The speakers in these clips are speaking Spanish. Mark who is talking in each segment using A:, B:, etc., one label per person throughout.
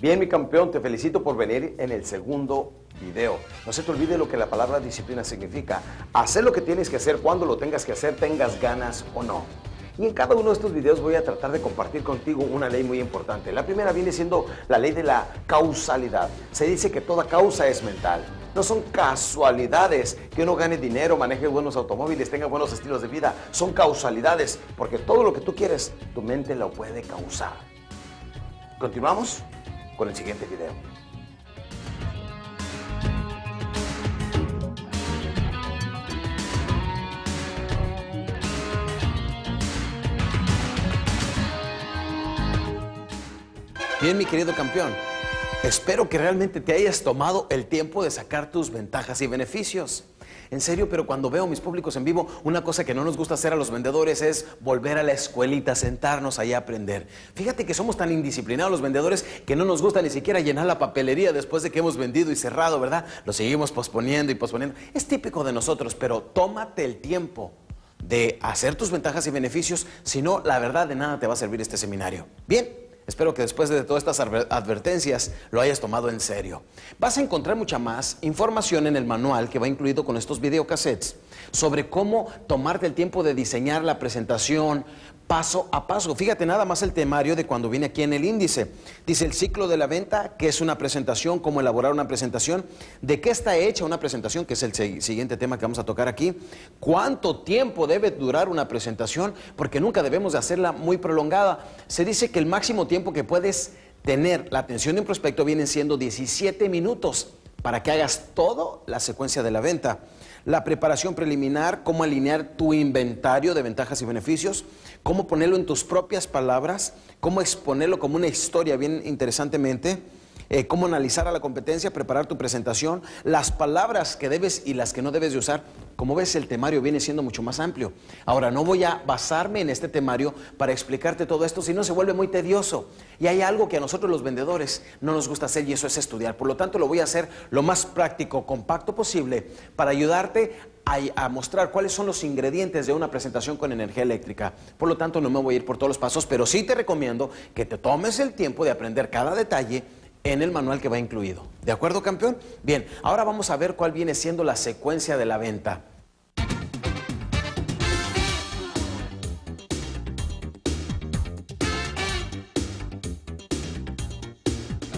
A: Bien, mi campeón, te felicito por venir en el segundo video. No se te olvide lo que la palabra disciplina significa. Hacer lo que tienes que hacer cuando lo tengas que hacer, tengas ganas o no. Y en cada uno de estos videos voy a tratar de compartir contigo una ley muy importante. La primera viene siendo la ley de la causalidad. Se dice que toda causa es mental. No son casualidades que uno gane dinero, maneje buenos automóviles, tenga buenos estilos de vida. Son causalidades, porque todo lo que tú quieres, tu mente lo puede causar. Continuamos con el siguiente video. Bien, mi querido campeón, espero que realmente te hayas tomado el tiempo de sacar tus ventajas y beneficios. En serio, pero cuando veo mis públicos en vivo, una cosa que no nos gusta hacer a los vendedores es volver a la escuelita, sentarnos ahí a aprender. Fíjate que somos tan indisciplinados los vendedores que no nos gusta ni siquiera llenar la papelería después de que hemos vendido y cerrado, ¿verdad? Lo seguimos posponiendo y posponiendo. Es típico de nosotros, pero tómate el tiempo de hacer tus ventajas y beneficios, si no, la verdad de nada te va a servir este seminario. Bien. Espero que después de todas estas advertencias lo hayas tomado en serio. Vas a encontrar mucha más información en el manual que va incluido con estos videocassettes sobre cómo tomarte el tiempo de diseñar la presentación, paso a paso. Fíjate nada más el temario de cuando viene aquí en el índice. Dice el ciclo de la venta, qué es una presentación, cómo elaborar una presentación, de qué está hecha una presentación, que es el siguiente tema que vamos a tocar aquí, cuánto tiempo debe durar una presentación, porque nunca debemos de hacerla muy prolongada. Se dice que el máximo tiempo que puedes tener la atención de un prospecto viene siendo 17 minutos para que hagas toda la secuencia de la venta la preparación preliminar, cómo alinear tu inventario de ventajas y beneficios, cómo ponerlo en tus propias palabras, cómo exponerlo como una historia bien interesantemente eh, cómo analizar a la competencia, preparar tu presentación, las palabras que debes y las que no debes de usar. Como ves, el temario viene siendo mucho más amplio. Ahora, no voy a basarme en este temario para explicarte todo esto, si no se vuelve muy tedioso. Y hay algo que a nosotros los vendedores no nos gusta hacer y eso es estudiar. Por lo tanto, lo voy a hacer lo más práctico, compacto posible para ayudarte a, mostrar cuáles son los ingredientes de una presentación con energía eléctrica. Por lo tanto, no me voy a ir por todos los pasos, pero sí te recomiendo que te tomes el tiempo de aprender cada detalle en el manual que va incluido. ¿De acuerdo, campeón? Bien, ahora vamos a ver cuál viene siendo la secuencia de la venta.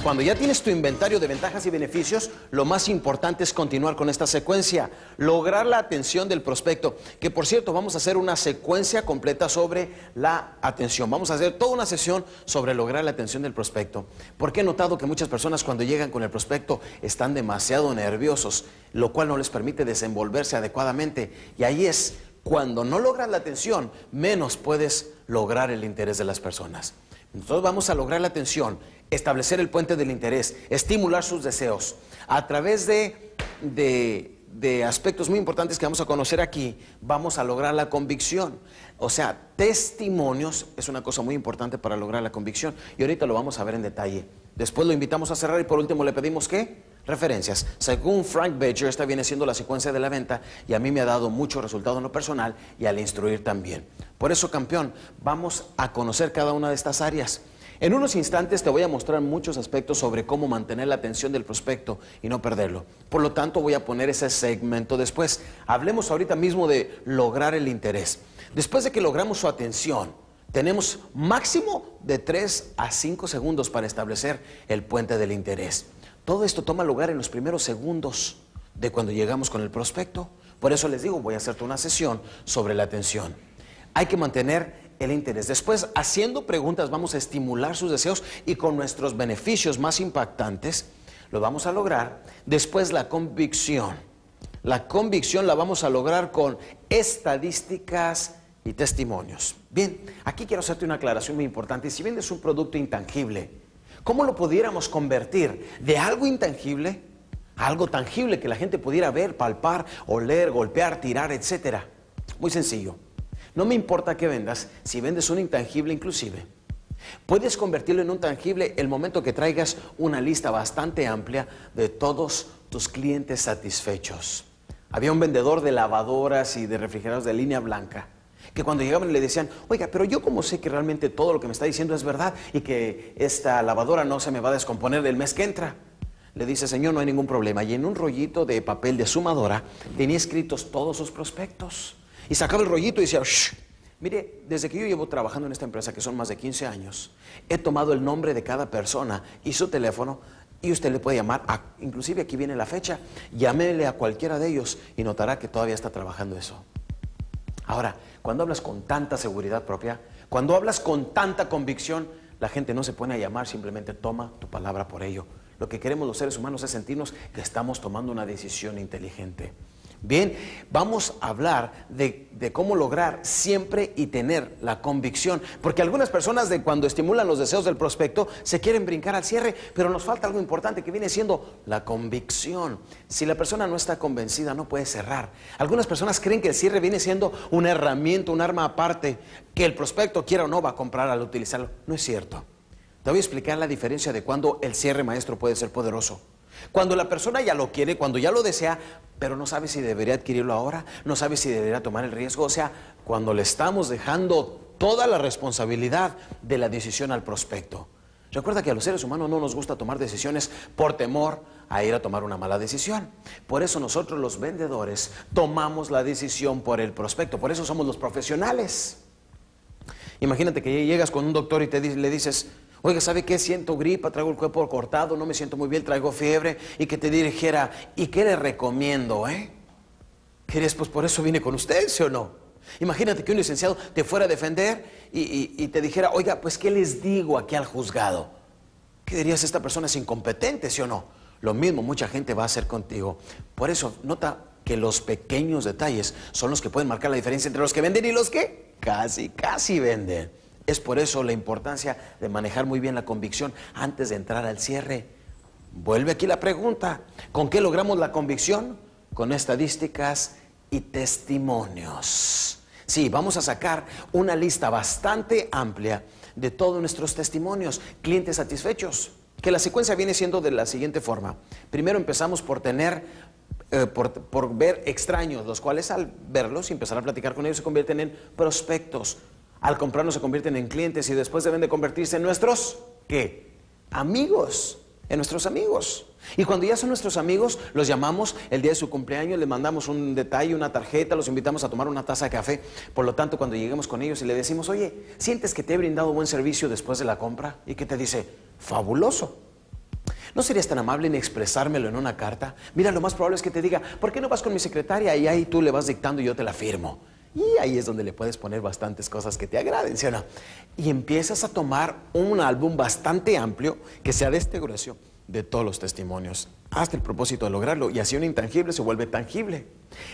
A: Cuando ya tienes tu inventario de ventajas y beneficios, lo más importante es continuar con esta secuencia, lograr la atención del prospecto, que por cierto vamos a hacer una secuencia completa sobre la atención. Vamos a hacer toda una sesión sobre lograr la atención del prospecto, porque he notado que muchas personas cuando llegan con el prospecto están demasiado nerviosos, lo cual no les permite desenvolverse adecuadamente. Y ahí es cuando no logras la atención, menos puedes lograr el interés de las personas. Entonces vamos a lograr la atención establecer el puente del interés, estimular sus deseos. A través de, de, aspectos muy importantes que vamos a conocer aquí, vamos a lograr la convicción. O sea, testimonios es una cosa muy importante para lograr la convicción. Y ahorita lo vamos a ver en detalle. Después lo invitamos a cerrar y por último le pedimos qué? Referencias. Según Frank Badger, esta viene siendo la secuencia de la venta y a mí me ha dado mucho resultado en lo personal y al instruir también. Por eso, campeón, vamos a conocer cada una de estas áreas. En unos instantes te voy a mostrar muchos aspectos sobre cómo mantener la atención del prospecto y no perderlo. Por lo tanto, voy a poner ese segmento después. Hablemos ahorita mismo de lograr el interés. Después de que logramos su atención, tenemos máximo de 3 a 5 segundos para establecer el puente del interés. Todo esto toma lugar en los primeros segundos de cuando llegamos con el prospecto. Por eso les digo, voy a hacerte una sesión sobre la atención. Hay que mantener el interés. Después, haciendo preguntas, vamos a estimular sus deseos y con nuestros beneficios más impactantes lo vamos a lograr. Después, la convicción. La convicción la vamos a lograr con estadísticas y testimonios. Bien, aquí quiero hacerte una aclaración muy importante. Si vendes un producto intangible, ¿cómo lo pudiéramos convertir de algo intangible a algo tangible que la gente pudiera ver, palpar, oler, golpear, tirar, etcétera? Muy sencillo. No me importa que vendas, si vendes un intangible inclusive. Puedes convertirlo en un tangible el momento que traigas una lista bastante amplia de todos tus clientes satisfechos. Había un vendedor de lavadoras y de refrigerados de línea blanca Que cuando llegaban le decían, oiga, pero yo como sé que realmente todo lo que me está diciendo es verdad y que esta lavadora no se me va a descomponer del mes que entra. Le dice, señor, no hay ningún problema. Y en un rollito de papel de sumadora tenía escritos todos sus prospectos. Y sacaba el rollito y decía, Shh. mire, desde que yo llevo trabajando en esta empresa, que son más de 15 años, he tomado el nombre de cada persona y su teléfono y usted le puede llamar, inclusive aquí viene la fecha, llámele a cualquiera de ellos y notará que todavía está trabajando eso. Ahora, cuando hablas con tanta seguridad propia, cuando hablas con tanta convicción, la gente no se pone a llamar, simplemente toma tu palabra por ello. Lo que queremos los seres humanos es sentirnos que estamos tomando una decisión inteligente. Bien, vamos a hablar de, cómo lograr siempre y tener la convicción, porque algunas personas de cuando estimulan los deseos del prospecto se quieren brincar al cierre, pero nos falta algo importante que viene siendo la convicción. Si la persona no está convencida, no puede cerrar. Algunas personas creen que el cierre viene siendo una herramienta, un arma aparte, que el prospecto quiera o no va a comprar al utilizarlo. No es cierto. Te voy a explicar la diferencia de cuando el cierre maestro puede ser poderoso. Cuando la persona ya lo quiere, cuando ya lo desea, pero no sabe si debería adquirirlo ahora, no sabe si debería tomar el riesgo. O sea, cuando le estamos dejando toda la responsabilidad de la decisión al prospecto. Recuerda que a los seres humanos no nos gusta tomar decisiones por temor a ir a tomar una mala decisión. Por eso nosotros los vendedores tomamos la decisión por el prospecto. Por eso somos los profesionales. Imagínate que llegas con un doctor y te, le dices, Oiga, ¿sabe qué? Siento gripa, traigo el cuerpo cortado, no me siento muy bien, traigo fiebre. Y que te dirigiera, ¿y qué le recomiendo, eh? ¿Quieres? Pues por eso vine con usted, ¿sí o no? Imagínate que un licenciado te fuera a defender y, te dijera, oiga, pues ¿qué les digo aquí al juzgado? ¿Qué dirías? Esta persona es incompetente, ¿sí o no? Lo mismo mucha gente va a hacer contigo. Por eso, nota que los pequeños detalles son los que pueden marcar la diferencia entre los que venden y los que casi, casi venden. Es por eso la importancia de manejar muy bien la convicción antes de entrar al cierre. Vuelve aquí la pregunta, ¿con qué logramos la convicción? Con estadísticas y testimonios. Sí, vamos a sacar una lista bastante amplia de todos nuestros testimonios, clientes satisfechos, que la secuencia viene siendo de la siguiente forma. Primero empezamos por tener eh, por, ver extraños, los cuales al verlos y empezar a platicar con ellos se convierten en prospectos. Al comprarnos se convierten en clientes y después deben de convertirse en nuestros, ¿qué? Amigos, en nuestros amigos. Y cuando ya son nuestros amigos, los llamamos el día de su cumpleaños, le mandamos un detalle, una tarjeta, los invitamos a tomar una taza de café. Por lo tanto, cuando lleguemos con ellos y le decimos, oye, ¿sientes que te he brindado buen servicio después de la compra? Y que te dice, fabuloso. ¿No serías tan amable en expresármelo en una carta? Mira, lo más probable es que te diga, ¿por qué no vas con mi secretaria? Y ahí tú le vas dictando y yo te la firmo. Y ahí es donde le puedes poner bastantes cosas que te agraden, ¿sí? Y empiezas a tomar un álbum bastante amplio que sea de este grueso de todos los testimonios. Hasta el propósito de lograrlo y así un intangible se vuelve tangible.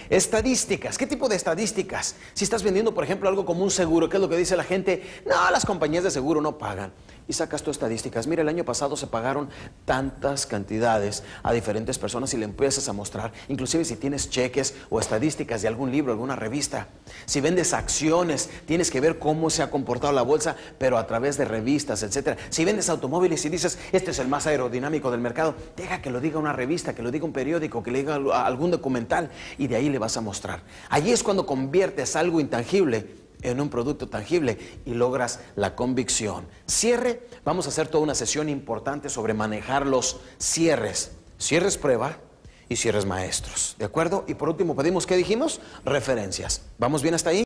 A: Estadísticas. ¿Qué tipo de estadísticas? Si estás vendiendo, por ejemplo, algo como un seguro, ¿qué es lo que dice la gente? No, las compañías de seguro no pagan y sacas tus estadísticas. Mira, el año pasado se pagaron tantas cantidades a diferentes personas y le empiezas a mostrar, inclusive si tienes cheques o estadísticas de algún libro, alguna revista. Si vendes acciones, tienes que ver cómo se ha comportado la bolsa, pero a través de revistas, etcétera. Si vendes automóviles y dices, este es el más aerodinámico del mercado, deja que lo diga una revista, que lo diga un periódico, que le diga algún documental de ahí le vas a mostrar. Allí es cuando conviertes algo intangible en un producto tangible y logras la convicción. Cierre, vamos a hacer toda una sesión importante sobre manejar los cierres. Cierres prueba y cierres maestros, ¿de acuerdo? Y por último pedimos, ¿qué dijimos? Referencias. ¿Vamos bien hasta ahí?